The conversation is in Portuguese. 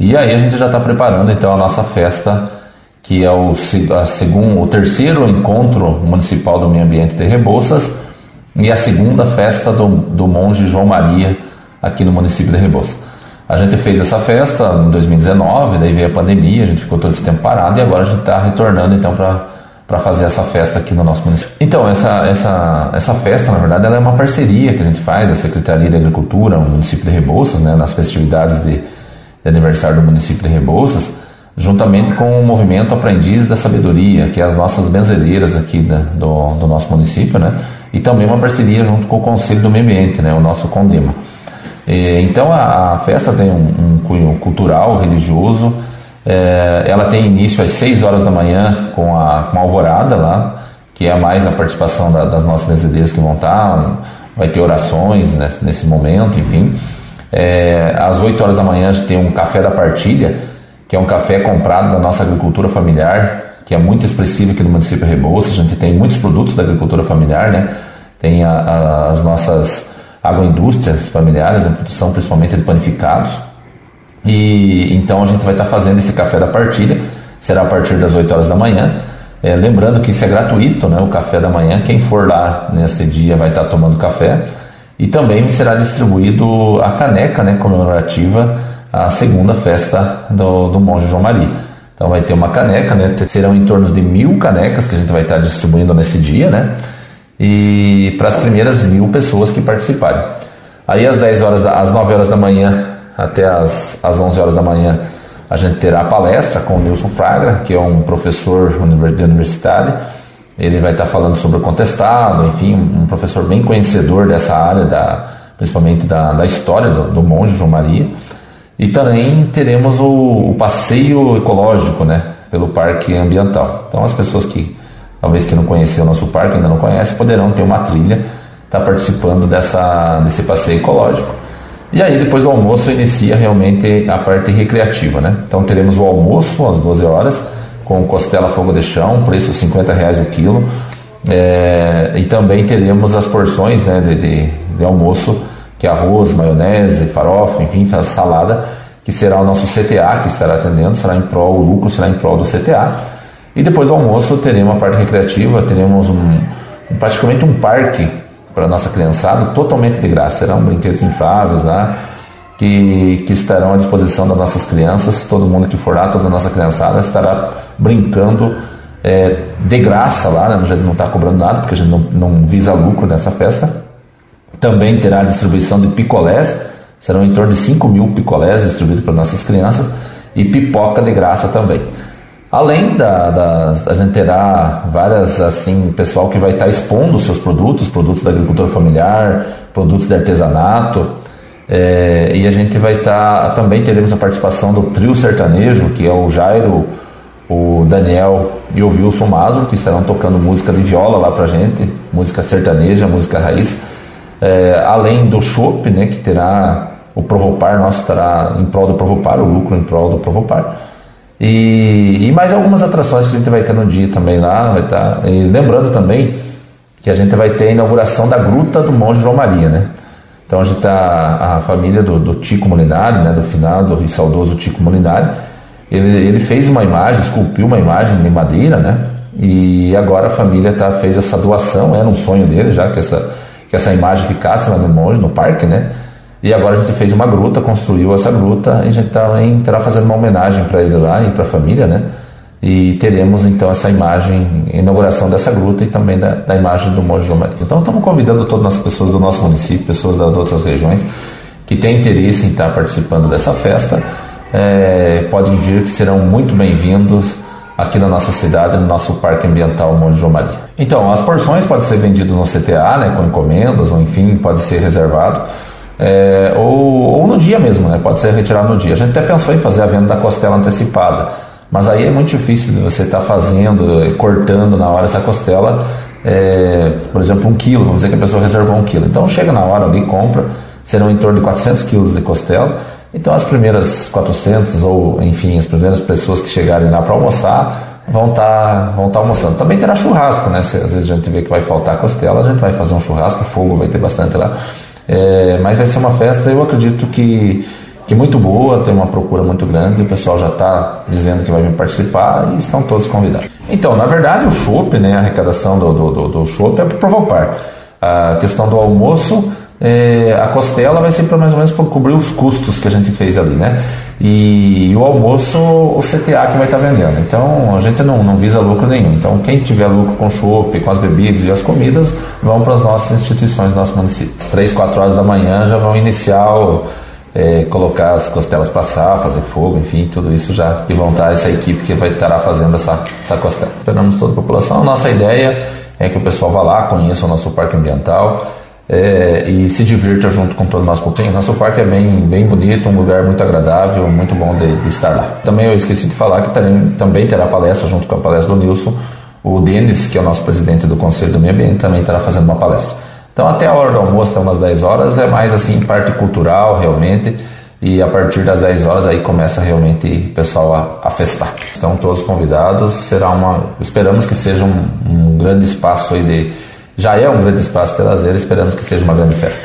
E aí a gente já está preparando então a nossa festa, que é o, a segundo, o terceiro encontro municipal do meio ambiente de Rebouças e a segunda festa do, do monge João Maria aqui no município de Rebouças. A gente fez essa festa em 2019, daí veio a pandemia, a gente ficou todo esse tempo parado e agora a gente está retornando então para fazer essa festa aqui no nosso município. Então, essa, essa, essa festa, na verdade, ela é uma parceria que a gente faz da Secretaria de Agricultura, no município de Rebouças, né, nas festividades de, de aniversário do município de Rebouças, juntamente com o movimento Aprendiz da Sabedoria, que é as nossas benzedeiras aqui da, do, do nosso município, né, e também uma parceria junto com o Conselho do Meio Ambiente, né, o nosso CONDEMA. Então a, a festa tem um, um, cunho cultural, religioso. É, ela tem início às 6 horas da manhã com a, com a alvorada lá, que é mais a participação da, das nossas benzedeiras que vão estar. Vai ter orações nesse, nesse momento, enfim. É, às 8 horas da manhã a gente tem um café da partilha, que é um café comprado da nossa agricultura familiar, que é muito expressivo aqui no município de Rebouças. A gente tem muitos produtos da agricultura familiar, né? Tem a, a, as nossas agroindústrias familiares, a produção principalmente de panificados. E então a gente vai estar fazendo esse café da partilha, será a partir das 8 horas da manhã. É, lembrando que isso é gratuito, né, o café da manhã. Quem for lá nesse dia vai estar tomando café. E também será distribuído a caneca né, comemorativa à segunda festa do, do Monge João Maria. Então vai ter uma caneca, né, serão em torno de mil canecas que a gente vai estar distribuindo nesse dia, né? e para as primeiras mil pessoas que participarem. Aí às 10 horas, da, às 9 horas da manhã até às, às 11 horas da manhã a gente terá a palestra com o Nilson Fragra, que é um professor de universidade. Ele vai estar falando sobre o contestado, enfim, um professor bem conhecedor dessa área, da, principalmente da, da história do, do monge João Maria. E também teremos o, o passeio ecológico, né, pelo parque ambiental. Então as pessoas que talvez que não conheceu o nosso parque, ainda não conhece, poderão ter uma trilha, estar tá participando dessa, desse passeio ecológico. E aí depois do almoço inicia realmente a parte recreativa, né? Então teremos o almoço às 12 horas com costela fogo de chão, preço 50 reais o quilo. É, e também teremos as porções né, de, de, de, almoço, que é arroz, maionese, farofa, enfim, salada, que será o nosso CTA que estará atendendo, será em prol, o lucro será em prol do CTA. E depois do almoço teremos uma parte recreativa, teremos um, praticamente um parque para a nossa criançada, totalmente de graça. Serão brinquedos infláveis lá, que, que estarão à disposição das nossas crianças. Todo mundo que for lá, toda a nossa criançada estará brincando é, de graça lá, né? a gente não está cobrando nada, porque a gente não, não visa lucro nessa festa. Também terá a distribuição de picolés, serão em torno de 5 mil picolés distribuídos para nossas crianças, e pipoca de graça também. Além da, da, a gente terá várias, assim, pessoal que vai estar expondo seus produtos, produtos da agricultura familiar, produtos de artesanato, é, e a gente vai estar, também teremos a participação do trio sertanejo, que é o Jairo, o Daniel e o Wilson Mazo, que estarão tocando música de viola lá pra gente, música sertaneja, música raiz, é, além do chopp, né, que terá o Provopar, nosso estará em prol do Provopar, o lucro em prol do Provopar, e, e mais algumas atrações que a gente vai ter no dia também lá. Vai tá, lembrando também que a gente vai ter a inauguração da Gruta do Monge João Maria, né? Então a gente tá a família do, do Tico Molinari, né, do finado e saudoso Tico Molinari, ele, ele fez uma imagem, esculpiu uma imagem de madeira, né? E agora a família tá, fez essa doação, era um sonho dele já que essa, que essa imagem ficasse lá no monge, no parque, né? E agora a gente fez uma gruta, construiu essa gruta e a gente também estará fazendo uma homenagem para ele lá e para a família, né? E teremos então essa imagem, inauguração dessa gruta e também da, da imagem do Monge João Maria. Então estamos convidando todas as pessoas do nosso município, pessoas das outras regiões que têm interesse em estar participando dessa festa, é, podem vir que serão muito bem-vindos aqui na nossa cidade, no nosso Parque Ambiental Monte João Maria. Então, as porções podem ser vendidas no CTA, né, com encomendas, ou enfim, pode ser reservado é, ou, ou, no dia mesmo, né? pode ser retirado no dia. A gente até pensou em fazer a venda da costela antecipada, mas aí é muito difícil de você estar tá fazendo, cortando na hora essa costela, é, por exemplo, um quilo, vamos dizer que a pessoa reservou um quilo. Então chega na hora ali, compra, serão em torno de 400 quilos de costela. Então as primeiras 400 ou enfim, as primeiras pessoas que chegarem lá para almoçar vão estar tá, vão tá almoçando. Também terá churrasco, né? Se às vezes a gente vê que vai faltar costela, a gente vai fazer um churrasco, fogo vai ter bastante lá. É, mas vai ser uma festa, eu acredito que, que é muito boa, tem uma procura muito grande, o pessoal já está dizendo que vai vir participar e estão todos convidados. Então, na verdade, o chopp, né, a arrecadação do, do, do, do é para Provopar. A questão do almoço, é, a costela vai ser para mais ou menos para cobrir os custos que a gente fez ali, né? E, e o almoço, o CTA que vai estar tá vendendo. Então, a gente não, não visa lucro nenhum. Então, quem tiver lucro com chopp, com as bebidas e as comidas, vão para as nossas instituições nosso município. Três, quatro horas da manhã já vão iniciar o é, colocar as costelas passar, fazer fogo, enfim, tudo isso já e montar essa equipe que vai estar fazendo essa, essa costela. Esperamos toda a população. Nossa ideia é que o pessoal vá lá, conheça o nosso parque ambiental é, e se divirta junto com todo o nosso público. Nosso parque é bem, bem bonito, um lugar muito agradável, muito bom de, de estar lá. Também eu esqueci de falar que terem, também terá palestra junto com a palestra do Nilson. O Denis, que é o nosso presidente do Conselho do Meio Ambiente, também estará fazendo uma palestra. Então até a hora do almoço, até umas 10 horas, é mais assim parte cultural realmente. E a partir das 10 horas aí começa realmente o pessoal a, a festar. Estão todos convidados, será uma. Esperamos que seja um, um grande espaço aí de. Já é um grande espaço de lazer, esperamos que seja uma grande festa.